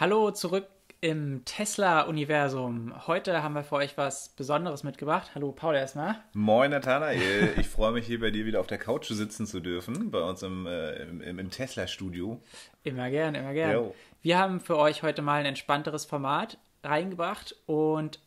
Hallo zurück im Tesla-Universum. Heute haben wir für euch was Besonderes mitgebracht. Hallo Paul erstmal. Moin Nathanael, ich freue mich hier bei dir wieder auf der Couch sitzen zu dürfen, bei uns im, äh, im, im Tesla-Studio. Immer gern, immer gern. Jo. Wir haben für euch heute mal ein entspannteres Format reingebracht und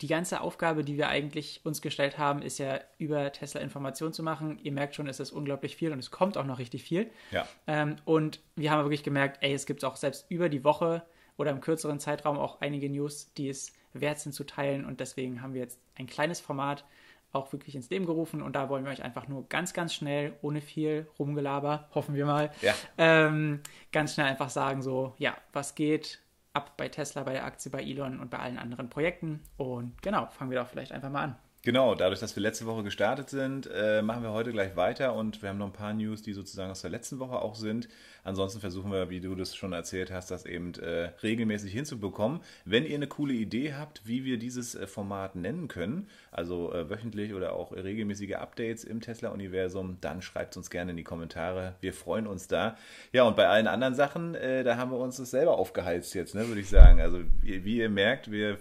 die ganze Aufgabe, die wir eigentlich uns gestellt haben, ist ja über Tesla Informationen zu machen. Ihr merkt schon, es ist unglaublich viel und es kommt auch noch richtig viel. Ja. Ähm, und wir haben wirklich gemerkt, ey, es gibt auch selbst über die Woche oder im kürzeren Zeitraum auch einige News, die es wert sind zu teilen. Und deswegen haben wir jetzt ein kleines Format auch wirklich ins Leben gerufen. Und da wollen wir euch einfach nur ganz, ganz schnell, ohne viel Rumgelaber, hoffen wir mal, ja. ähm, ganz schnell einfach sagen, so, ja, was geht ab bei Tesla, bei der Aktie, bei Elon und bei allen anderen Projekten. Und genau, fangen wir doch vielleicht einfach mal an. Genau, dadurch, dass wir letzte Woche gestartet sind, äh, machen wir heute gleich weiter und wir haben noch ein paar News, die sozusagen aus der letzten Woche auch sind. Ansonsten versuchen wir, wie du das schon erzählt hast, das eben äh, regelmäßig hinzubekommen. Wenn ihr eine coole Idee habt, wie wir dieses äh, Format nennen können, also äh, wöchentlich oder auch regelmäßige Updates im Tesla-Universum, dann schreibt es uns gerne in die Kommentare. Wir freuen uns da. Ja, und bei allen anderen Sachen, äh, da haben wir uns das selber aufgeheizt jetzt, ne, würde ich sagen. Also wie, wie ihr merkt, wir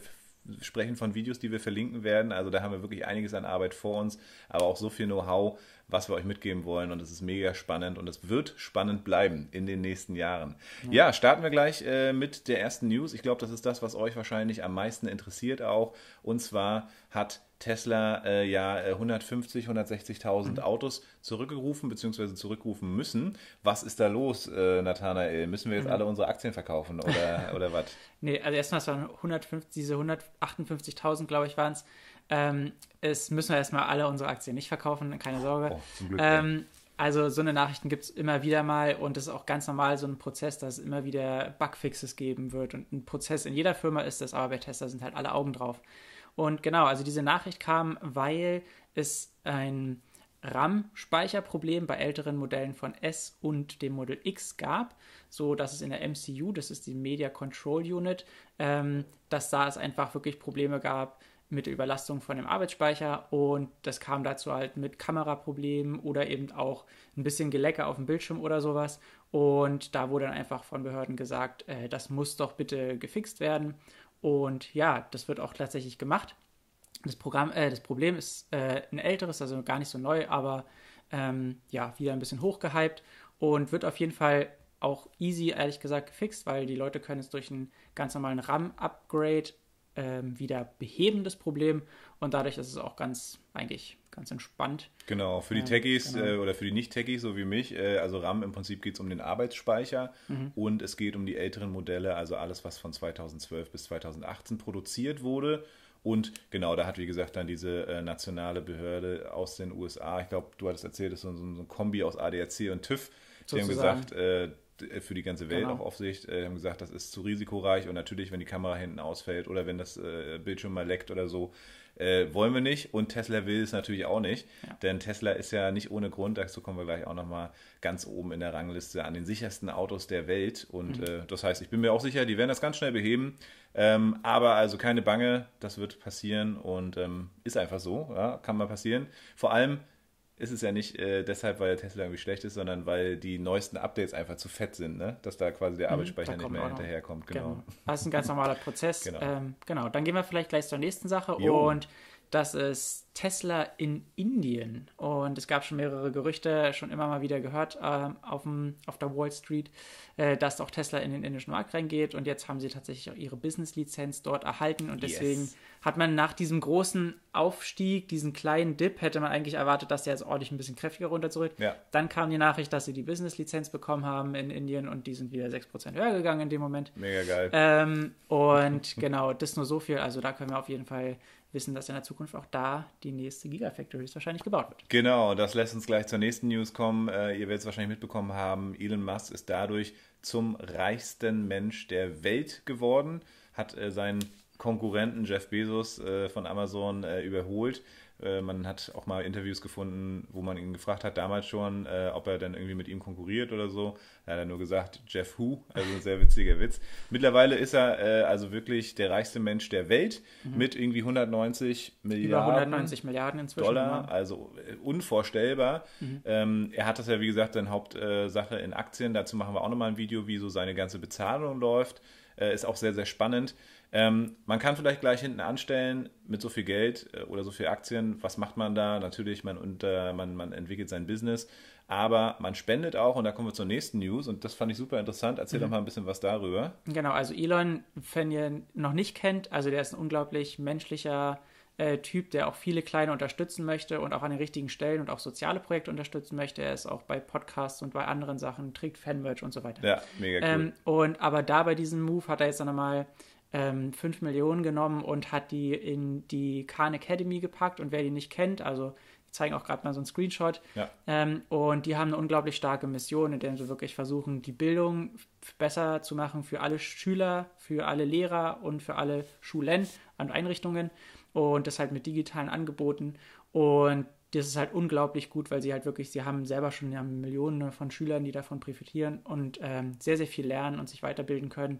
sprechen von Videos, die wir verlinken werden. Also da haben wir wirklich einiges an Arbeit vor uns, aber auch so viel Know-how, was wir euch mitgeben wollen. Und es ist mega spannend und es wird spannend bleiben in den nächsten Jahren. Ja, ja starten wir gleich äh, mit der ersten News. Ich glaube, das ist das, was euch wahrscheinlich am meisten interessiert auch. Und zwar hat Tesla äh, ja 150, äh, 160.000 mhm. Autos zurückgerufen bzw. zurückrufen müssen. Was ist da los, äh, Nathanael? Müssen wir jetzt mhm. alle unsere Aktien verkaufen oder, oder was? Nee, also erstmal, es waren 150, diese 158.000, glaube ich, waren es. Ähm, es müssen wir erstmal alle unsere Aktien nicht verkaufen, keine Sorge. Oh, Glück, ähm, also so eine Nachrichten gibt es immer wieder mal und es ist auch ganz normal so ein Prozess, dass es immer wieder Bugfixes geben wird und ein Prozess in jeder Firma ist das, aber bei Tesla sind halt alle Augen drauf. Und genau, also diese Nachricht kam, weil es ein RAM-Speicherproblem bei älteren Modellen von S und dem Model X gab, so dass es in der MCU, das ist die Media Control Unit, ähm, dass da es einfach wirklich Probleme gab mit der Überlastung von dem Arbeitsspeicher und das kam dazu halt mit Kameraproblemen oder eben auch ein bisschen Gelecke auf dem Bildschirm oder sowas und da wurde dann einfach von Behörden gesagt, äh, das muss doch bitte gefixt werden und ja, das wird auch tatsächlich gemacht. Das, Programm, äh, das Problem ist äh, ein älteres, also gar nicht so neu, aber ähm, ja, wieder ein bisschen hochgehypt und wird auf jeden Fall auch easy, ehrlich gesagt, gefixt, weil die Leute können es durch einen ganz normalen RAM-Upgrade ähm, wieder beheben, das Problem. Und dadurch ist es auch ganz, eigentlich ganz entspannt. Genau, für die Techies genau. äh, oder für die Nicht-Techies, so wie mich, äh, also RAM im Prinzip geht es um den Arbeitsspeicher mhm. und es geht um die älteren Modelle, also alles, was von 2012 bis 2018 produziert wurde. Und genau, da hat, wie gesagt, dann diese äh, nationale Behörde aus den USA, ich glaube, du hattest erzählt, das ist so, so ein Kombi aus ADAC und TÜV, die haben gesagt, äh, für die ganze Welt genau. auch Aufsicht, äh, haben gesagt, das ist zu risikoreich und natürlich, wenn die Kamera hinten ausfällt oder wenn das äh, Bildschirm mal leckt oder so, äh, wollen wir nicht und Tesla will es natürlich auch nicht, ja. denn Tesla ist ja nicht ohne Grund, dazu kommen wir gleich auch nochmal ganz oben in der Rangliste an den sichersten Autos der Welt und mhm. äh, das heißt, ich bin mir auch sicher, die werden das ganz schnell beheben, ähm, aber also keine Bange, das wird passieren und ähm, ist einfach so, ja, kann mal passieren. Vor allem, ist es ja nicht äh, deshalb, weil Tesla irgendwie schlecht ist, sondern weil die neuesten Updates einfach zu fett sind, ne? dass da quasi der mhm, Arbeitsspeicher nicht mehr hinterherkommt. Genau. genau. Das ist ein ganz normaler Prozess. genau. Ähm, genau. Dann gehen wir vielleicht gleich zur nächsten Sache jo. und das ist Tesla in Indien. Und es gab schon mehrere Gerüchte, schon immer mal wieder gehört äh, auf, dem, auf der Wall Street, äh, dass auch Tesla in den indischen Markt reingeht. Und jetzt haben sie tatsächlich auch ihre Business-Lizenz dort erhalten. Und deswegen yes. hat man nach diesem großen Aufstieg, diesen kleinen Dip, hätte man eigentlich erwartet, dass der jetzt ordentlich ein bisschen kräftiger runter zurück. Ja. Dann kam die Nachricht, dass sie die Business-Lizenz bekommen haben in Indien und die sind wieder 6% höher gegangen in dem Moment. Mega geil. Ähm, und genau, das nur so viel. Also da können wir auf jeden Fall wissen, dass in der Zukunft auch da die nächste Gigafactory höchstwahrscheinlich gebaut wird. Genau, das lässt uns gleich zur nächsten News kommen. Äh, ihr werdet es wahrscheinlich mitbekommen haben, Elon Musk ist dadurch zum reichsten Mensch der Welt geworden, hat äh, seinen Konkurrenten Jeff Bezos äh, von Amazon äh, überholt. Äh, man hat auch mal Interviews gefunden, wo man ihn gefragt hat, damals schon, äh, ob er dann irgendwie mit ihm konkurriert oder so. Er hat dann nur gesagt, Jeff Who, also ein sehr witziger Witz. Mittlerweile ist er äh, also wirklich der reichste Mensch der Welt mhm. mit irgendwie 190 Milliarden. Über 190 Milliarden inzwischen. Dollar, also äh, unvorstellbar. Mhm. Ähm, er hat das ja, wie gesagt, seine Hauptsache in Aktien. Dazu machen wir auch nochmal ein Video, wie so seine ganze Bezahlung läuft. Äh, ist auch sehr, sehr spannend. Ähm, man kann vielleicht gleich hinten anstellen, mit so viel Geld äh, oder so viel Aktien, was macht man da? Natürlich, man, unter, man, man entwickelt sein Business, aber man spendet auch und da kommen wir zur nächsten News und das fand ich super interessant. Erzähl mhm. doch mal ein bisschen was darüber. Genau, also Elon, wenn ihr noch nicht kennt, also der ist ein unglaublich menschlicher äh, Typ, der auch viele Kleine unterstützen möchte und auch an den richtigen Stellen und auch soziale Projekte unterstützen möchte. Er ist auch bei Podcasts und bei anderen Sachen, trägt Fanmerch und so weiter. Ja, mega cool. Ähm, und aber da bei diesem Move hat er jetzt dann nochmal ähm, 5 Millionen genommen und hat die in die Khan Academy gepackt. Und wer die nicht kennt, also zeigen auch gerade mal so einen Screenshot. Ja. Ähm, und die haben eine unglaublich starke Mission, in der sie wirklich versuchen, die Bildung besser zu machen für alle Schüler, für alle Lehrer und für alle Schulen und Einrichtungen. Und das halt mit digitalen Angeboten. Und das ist halt unglaublich gut, weil sie halt wirklich, sie haben selber schon ja, Millionen von Schülern, die davon profitieren und ähm, sehr, sehr viel lernen und sich weiterbilden können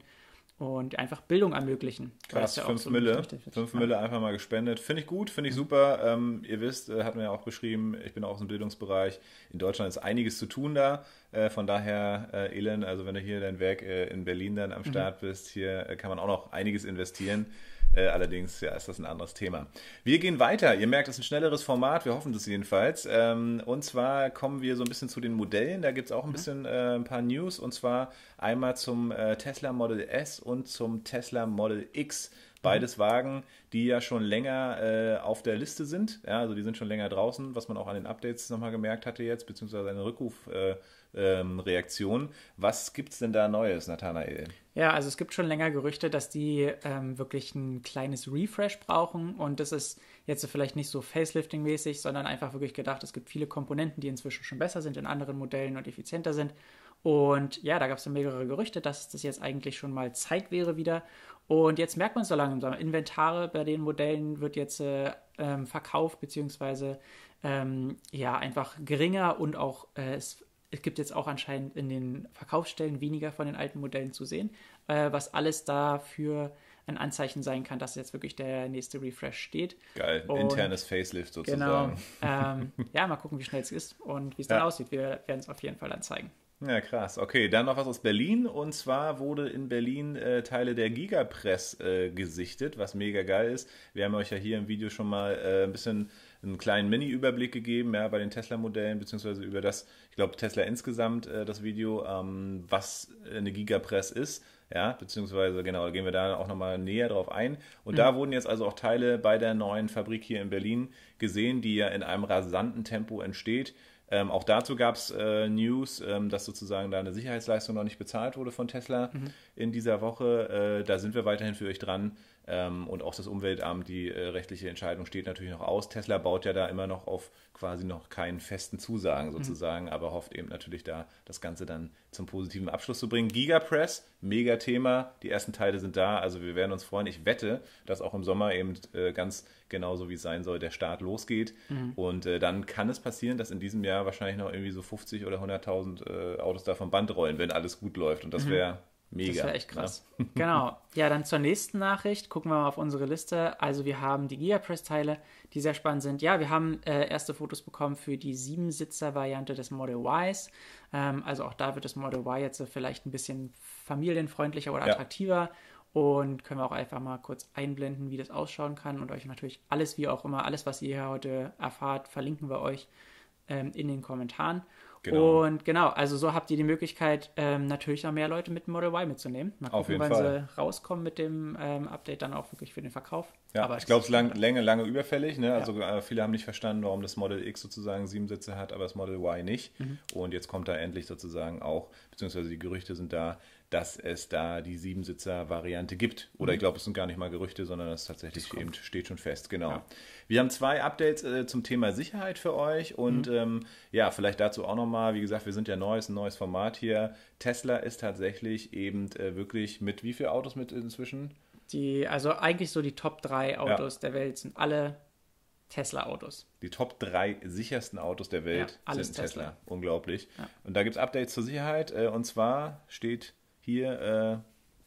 und einfach Bildung ermöglichen. Krass, 5 so Mille. 5 Mille einfach mal gespendet. Finde ich gut, finde ich super. Ähm, ihr wisst, äh, hatten wir ja auch beschrieben, ich bin auch aus dem Bildungsbereich. In Deutschland ist einiges zu tun da. Äh, von daher, äh, Elend, also wenn du hier dein Werk äh, in Berlin dann am mhm. Start mhm. bist, hier äh, kann man auch noch einiges investieren. Äh, allerdings ja, ist das ein anderes Thema. Wir gehen weiter. Ihr merkt, es ist ein schnelleres Format. Wir hoffen das jedenfalls. Ähm, und zwar kommen wir so ein bisschen zu den Modellen. Da gibt es auch ein mhm. bisschen äh, ein paar News. Und zwar einmal zum äh, Tesla Model S und zum Tesla Model X. Beides. Wagen, die ja schon länger äh, auf der Liste sind. Ja, also die sind schon länger draußen, was man auch an den Updates nochmal gemerkt hatte jetzt, beziehungsweise eine Rückrufreaktion. Äh, ähm, was gibt es denn da Neues, Nathanael? Ja, also es gibt schon länger Gerüchte, dass die ähm, wirklich ein kleines Refresh brauchen und das ist jetzt vielleicht nicht so Facelifting-mäßig, sondern einfach wirklich gedacht, es gibt viele Komponenten, die inzwischen schon besser sind in anderen Modellen und effizienter sind. Und ja, da gab es dann mehrere Gerüchte, dass das jetzt eigentlich schon mal Zeit wäre wieder. Und jetzt merkt man es so langsam. Inventare bei den Modellen wird jetzt äh, ähm, verkauft, beziehungsweise ähm, ja, einfach geringer und auch äh, es es gibt jetzt auch anscheinend in den Verkaufsstellen weniger von den alten Modellen zu sehen, äh, was alles dafür ein Anzeichen sein kann, dass jetzt wirklich der nächste Refresh steht. Geil, und, internes Facelift sozusagen. Genau. Ähm, ja, mal gucken, wie schnell es ist und wie es ja. dann aussieht. Wir werden es auf jeden Fall dann zeigen. Ja, krass. Okay, dann noch was aus Berlin. Und zwar wurde in Berlin äh, Teile der Gigapress äh, gesichtet, was mega geil ist. Wir haben euch ja hier im Video schon mal äh, ein bisschen einen kleinen Mini-Überblick gegeben, ja, bei den Tesla-Modellen, beziehungsweise über das, ich glaube, Tesla insgesamt, äh, das Video, ähm, was eine Gigapress ist. Ja, beziehungsweise, genau, gehen wir da auch nochmal näher drauf ein. Und mhm. da wurden jetzt also auch Teile bei der neuen Fabrik hier in Berlin gesehen, die ja in einem rasanten Tempo entsteht. Ähm, auch dazu gab es äh, News, ähm, dass sozusagen da eine Sicherheitsleistung noch nicht bezahlt wurde von Tesla mhm. in dieser Woche. Äh, da sind wir weiterhin für euch dran. Ähm, und auch das Umweltamt, die äh, rechtliche Entscheidung steht natürlich noch aus. Tesla baut ja da immer noch auf quasi noch keinen festen Zusagen mhm. sozusagen, mhm. aber hofft eben natürlich da, das Ganze dann zum positiven Abschluss zu bringen. Gigapress, mega Thema. Die ersten Teile sind da, also wir werden uns freuen. Ich wette, dass auch im Sommer eben äh, ganz genauso wie es sein soll, der Start losgeht. Mhm. Und äh, dann kann es passieren, dass in diesem Jahr wahrscheinlich noch irgendwie so 50 oder 100.000 äh, Autos da vom Band rollen, wenn alles gut läuft. Und das wäre mhm. Mega. Das wäre echt krass. Ja. genau. Ja, dann zur nächsten Nachricht. Gucken wir mal auf unsere Liste. Also wir haben die Gigapress-Teile, die sehr spannend sind. Ja, wir haben äh, erste Fotos bekommen für die Siebensitzer-Variante des Model Ys. Ähm, also auch da wird das Model Y jetzt vielleicht ein bisschen familienfreundlicher oder attraktiver. Ja. Und können wir auch einfach mal kurz einblenden, wie das ausschauen kann. Und euch natürlich alles, wie auch immer, alles, was ihr hier heute erfahrt, verlinken wir euch ähm, in den Kommentaren. Genau. Und genau, also so habt ihr die Möglichkeit, ähm, natürlich noch mehr Leute mit dem Model Y mitzunehmen. Mal gucken, Auf jeden wann Fall. sie rauskommen mit dem ähm, Update dann auch wirklich für den Verkauf. Ja, aber ich glaube, es ist lang, lange, lange überfällig. Ne? Also äh, viele haben nicht verstanden, warum das Model X sozusagen sieben Sitze hat, aber das Model Y nicht. Mhm. Und jetzt kommt da endlich sozusagen auch, beziehungsweise die Gerüchte sind da, dass es da die Siebensitzer-Variante gibt. Oder mhm. ich glaube, es sind gar nicht mal Gerüchte, sondern es tatsächlich eben steht schon fest. Genau. Ja. Wir haben zwei Updates äh, zum Thema Sicherheit für euch und mhm. ähm, ja, vielleicht dazu auch nochmal, wie gesagt, wir sind ja neu, ist ein neues Format hier. Tesla ist tatsächlich eben äh, wirklich mit wie viele Autos mit inzwischen? Die, also eigentlich so die Top 3 Autos ja. der Welt sind alle Tesla-Autos. Die Top 3 sichersten Autos der Welt ja, sind Tesla. Tesla. Unglaublich. Ja. Und da gibt es Updates zur Sicherheit. Äh, und zwar steht hier. Äh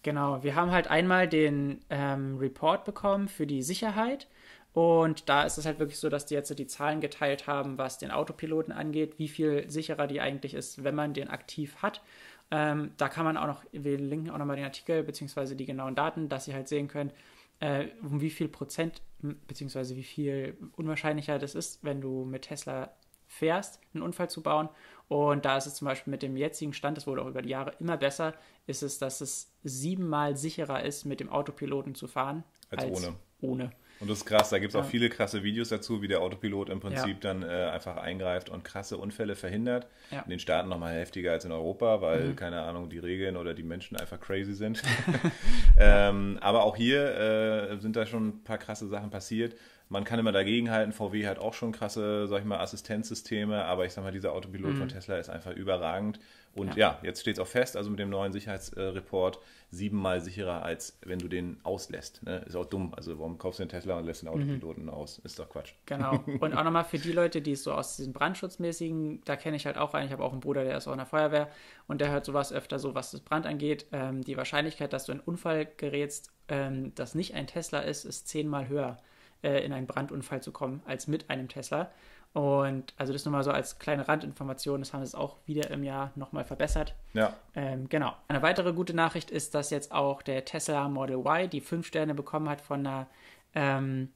genau, wir haben halt einmal den ähm, Report bekommen für die Sicherheit. Und da ist es halt wirklich so, dass die jetzt die Zahlen geteilt haben, was den Autopiloten angeht, wie viel sicherer die eigentlich ist, wenn man den aktiv hat. Ähm, da kann man auch noch, wir linken auch nochmal den Artikel beziehungsweise die genauen Daten, dass ihr halt sehen könnt, äh, um wie viel Prozent beziehungsweise wie viel unwahrscheinlicher das ist, wenn du mit Tesla fährst, einen Unfall zu bauen. Und da ist es zum Beispiel mit dem jetzigen Stand, das wurde auch über die Jahre immer besser, ist es, dass es siebenmal sicherer ist, mit dem Autopiloten zu fahren als, als ohne. ohne. Und das ist krass, da gibt es auch viele krasse Videos dazu, wie der Autopilot im Prinzip ja. dann äh, einfach eingreift und krasse Unfälle verhindert. Ja. In den Staaten nochmal heftiger als in Europa, weil, mhm. keine Ahnung, die Regeln oder die Menschen einfach crazy sind. ähm, aber auch hier äh, sind da schon ein paar krasse Sachen passiert. Man kann immer dagegenhalten. VW hat auch schon krasse, sag ich mal, Assistenzsysteme, aber ich sag mal, dieser Autopilot mhm. von Tesla ist einfach überragend. Und ja, ja jetzt steht es auch fest, also mit dem neuen Sicherheitsreport, siebenmal sicherer, als wenn du den auslässt. Ne? Ist auch dumm. Also warum kaufst du den Tesla und lässt den Autopiloten mhm. aus? Ist doch Quatsch. Genau. Und auch nochmal für die Leute, die es so aus diesen Brandschutzmäßigen, da kenne ich halt auch einen. Ich habe auch einen Bruder, der ist auch in der Feuerwehr und der hört sowas öfter so, was das Brand angeht. Ähm, die Wahrscheinlichkeit, dass du in einen Unfall gerätst, ähm, das nicht ein Tesla ist, ist zehnmal höher äh, in einen Brandunfall zu kommen, als mit einem Tesla. Und also das nur mal so als kleine Randinformation, das haben sie auch wieder im Jahr nochmal verbessert. Ja. Ähm, genau. Eine weitere gute Nachricht ist, dass jetzt auch der Tesla Model Y die fünf Sterne bekommen hat von der ähm,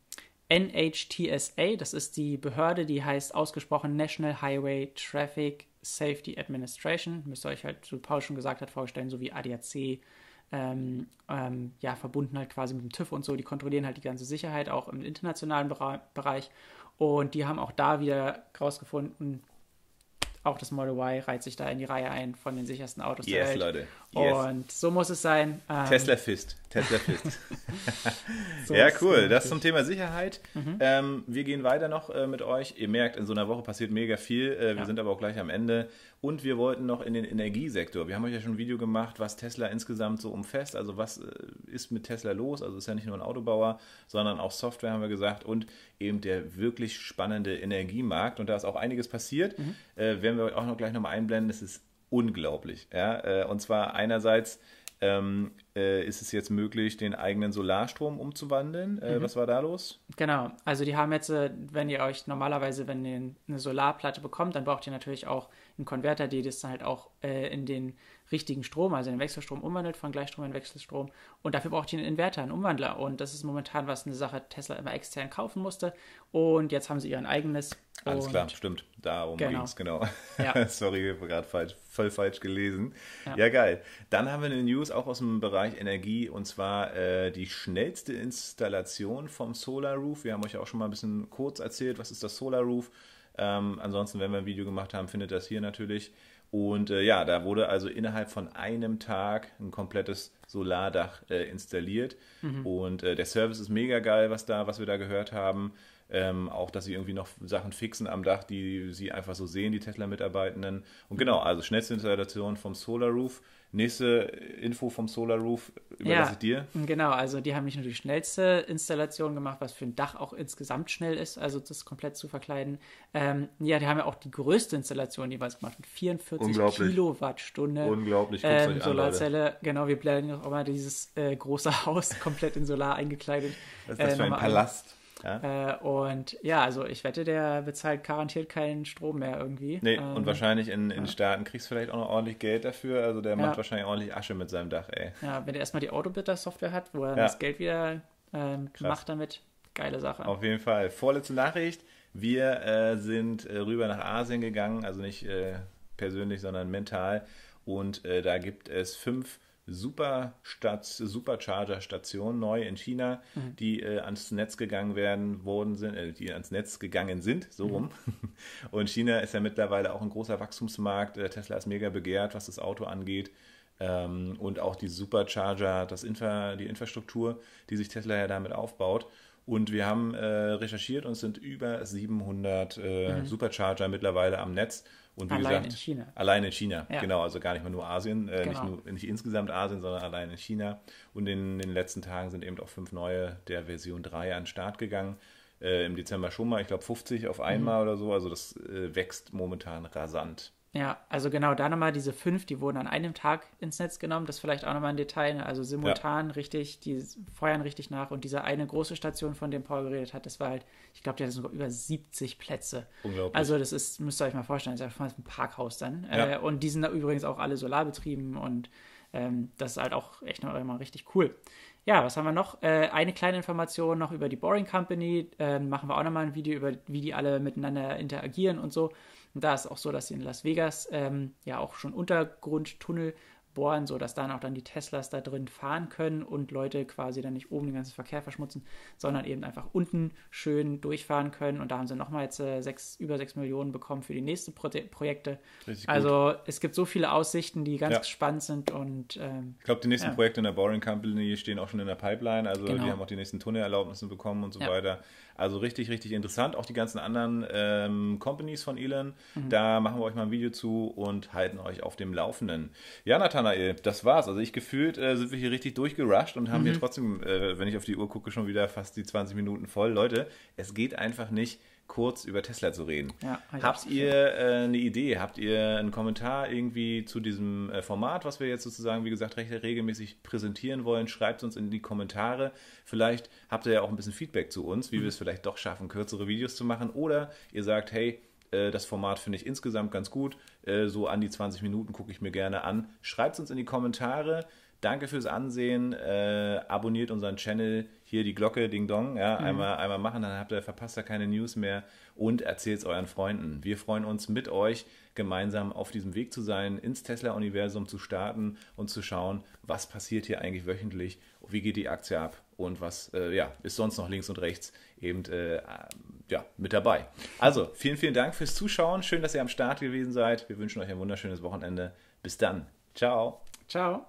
NHTSA. Das ist die Behörde, die heißt ausgesprochen National Highway Traffic Safety Administration. Müsst ihr euch halt, wie Paul schon gesagt hat, vorstellen, so wie ADAC, ähm, ähm, ja, verbunden halt quasi mit dem TÜV und so. Die kontrollieren halt die ganze Sicherheit auch im internationalen Bereich. Und die haben auch da wieder rausgefunden, auch das Model Y reiht sich da in die Reihe ein von den sichersten Autos yes, der Welt. Leute. Yes. Und so muss es sein. Ähm, Tesla Fist. Tesla Fist. so ja, cool. Das zum Thema Sicherheit. Mhm. Ähm, wir gehen weiter noch äh, mit euch. Ihr merkt, in so einer Woche passiert mega viel. Äh, wir ja. sind aber auch gleich am Ende. Und wir wollten noch in den Energiesektor. Wir haben euch ja schon ein Video gemacht, was Tesla insgesamt so umfasst. Also was äh, ist mit Tesla los? Also ist ja nicht nur ein Autobauer, sondern auch Software, haben wir gesagt. Und eben der wirklich spannende Energiemarkt. Und da ist auch einiges passiert. Mhm. Äh, werden wir auch noch gleich nochmal einblenden. Es ist unglaublich. Ja? Äh, und zwar einerseits ähm, äh, ist es jetzt möglich, den eigenen Solarstrom umzuwandeln. Äh, mhm. Was war da los? Genau, also die haben jetzt, äh, wenn ihr euch normalerweise, wenn ihr eine Solarplatte bekommt, dann braucht ihr natürlich auch einen Konverter, der das dann halt auch äh, in den richtigen Strom, also den Wechselstrom umwandelt, von Gleichstrom in Wechselstrom. Und dafür braucht ihr einen Inverter, einen Umwandler. Und das ist momentan was eine Sache Tesla immer extern kaufen musste. Und jetzt haben sie ihr eigenes. Alles klar, stimmt. Darum genau. ging es, genau. Ja. Sorry, ich habe gerade falsch, voll falsch gelesen. Ja. ja. geil. Dann haben wir eine News auch aus dem Bereich Energie und zwar äh, die schnellste Installation vom Solar Roof. Wir haben euch auch schon mal ein bisschen kurz erzählt, was ist das Solar Roof. Ähm, ansonsten, wenn wir ein Video gemacht haben, findet das hier natürlich. Und äh, ja, da wurde also innerhalb von einem Tag ein komplettes Solardach äh, installiert. Mhm. Und äh, der Service ist mega geil, was da, was wir da gehört haben. Ähm, auch, dass sie irgendwie noch Sachen fixen am Dach, die sie einfach so sehen, die Tesla-Mitarbeitenden. Und genau, also schnellste Installation vom Solar Roof. Nächste Info vom Solar Roof überlasse ja, ich dir. Genau, also die haben nicht nur die schnellste Installation gemacht, was für ein Dach auch insgesamt schnell ist, also das komplett zu verkleiden. Ähm, ja, die haben ja auch die größte Installation jeweils gemacht mit 44 Kilowattstunde. Unglaublich, ähm, Solarzelle. An, genau, wir blenden auch mal dieses äh, große Haus komplett in Solar eingekleidet. Was ist das äh, für ein Palast? Ja? Äh, und ja, also ich wette, der bezahlt garantiert keinen Strom mehr irgendwie. Nee, ähm, und wahrscheinlich in, in ja. Staaten kriegst du vielleicht auch noch ordentlich Geld dafür. Also der ja. macht wahrscheinlich ordentlich Asche mit seinem Dach, ey. Ja, wenn er erstmal die Autobitter-Software hat, wo er das Geld wieder ähm, macht damit, geile Sache. Auf jeden Fall. Vorletzte Nachricht. Wir äh, sind äh, rüber nach Asien gegangen, also nicht äh, persönlich, sondern mental. Und äh, da gibt es fünf Superstat Supercharger-Stationen neu in China, mhm. die äh, ans Netz gegangen werden worden sind, äh, die ans Netz gegangen sind, so rum. Mhm. Und China ist ja mittlerweile auch ein großer Wachstumsmarkt. Äh, Tesla ist mega begehrt, was das Auto angeht. Ähm, und auch die Supercharger, das Infra, die Infrastruktur, die sich Tesla ja damit aufbaut. Und wir haben äh, recherchiert und es sind über 700 äh, mhm. Supercharger mittlerweile am Netz. Und wie allein gesagt, in China. Allein in China, ja. genau. Also gar nicht mal nur Asien, äh, genau. nicht, nur, nicht insgesamt Asien, sondern allein in China. Und in, in, den letzten Tagen sind eben auch fünf neue der Version 3 an den Start gegangen. Äh, Im Dezember schon mal, ich glaube 50 auf einmal mhm. oder so. Also das äh, wächst momentan rasant. Ja, also genau, da nochmal diese fünf, die wurden an einem Tag ins Netz genommen. Das ist vielleicht auch nochmal ein Detail. Ne? Also simultan ja. richtig, die feuern richtig nach. Und diese eine große Station, von der Paul geredet hat, das war halt, ich glaube, die hatte sogar über 70 Plätze. Unglaublich. Also das ist, müsst ihr euch mal vorstellen, das ist einfach ein Parkhaus dann. Ja. Äh, und die sind da übrigens auch alle solarbetrieben und ähm, das ist halt auch echt noch immer richtig cool. Ja, was haben wir noch? Äh, eine kleine Information noch über die Boring Company. Äh, machen wir auch nochmal ein Video über, wie die alle miteinander interagieren und so. Und da ist auch so, dass sie in Las Vegas ähm, ja auch schon Untergrundtunnel bohren, sodass dann auch dann die Teslas da drin fahren können und Leute quasi dann nicht oben den ganzen Verkehr verschmutzen, sondern eben einfach unten schön durchfahren können. Und da haben sie nochmal jetzt äh, sechs, über 6 Millionen bekommen für die nächsten Pro Projekte. also es gibt so viele Aussichten, die ganz ja. spannend sind. Und, ähm, ich glaube, die nächsten ja. Projekte in der Boring Company stehen auch schon in der Pipeline. Also genau. die haben auch die nächsten Tunnelerlaubnisse bekommen und so ja. weiter. Also richtig, richtig interessant. Auch die ganzen anderen ähm, Companies von Elon. Mhm. Da machen wir euch mal ein Video zu und halten euch auf dem Laufenden. Ja, Nathanael, das war's. Also ich gefühlt äh, sind wir hier richtig durchgerusht und haben mhm. hier trotzdem, äh, wenn ich auf die Uhr gucke, schon wieder fast die 20 Minuten voll. Leute, es geht einfach nicht kurz über Tesla zu reden. Ja, habt ihr äh, eine Idee? Habt ihr einen Kommentar irgendwie zu diesem äh, Format, was wir jetzt sozusagen, wie gesagt, recht regelmäßig präsentieren wollen? Schreibt uns in die Kommentare. Vielleicht habt ihr ja auch ein bisschen Feedback zu uns, wie mhm. wir es vielleicht doch schaffen, kürzere Videos zu machen. Oder ihr sagt, hey, das Format finde ich insgesamt ganz gut. Äh, so an die 20 Minuten gucke ich mir gerne an. Schreibt es uns in die Kommentare. Danke fürs Ansehen. Äh, abonniert unseren Channel. Hier die Glocke, Ding Dong. Ja, mhm. einmal, einmal machen, dann habt ihr verpasst ihr keine News mehr. Und erzählt es euren Freunden. Wir freuen uns mit euch, gemeinsam auf diesem Weg zu sein, ins Tesla-Universum zu starten und zu schauen, was passiert hier eigentlich wöchentlich, wie geht die Aktie ab und was äh, ja, ist sonst noch links und rechts eben äh, ja, mit dabei. Also, vielen, vielen Dank fürs Zuschauen. Schön, dass ihr am Start gewesen seid. Wir wünschen euch ein wunderschönes Wochenende. Bis dann. Ciao. Ciao.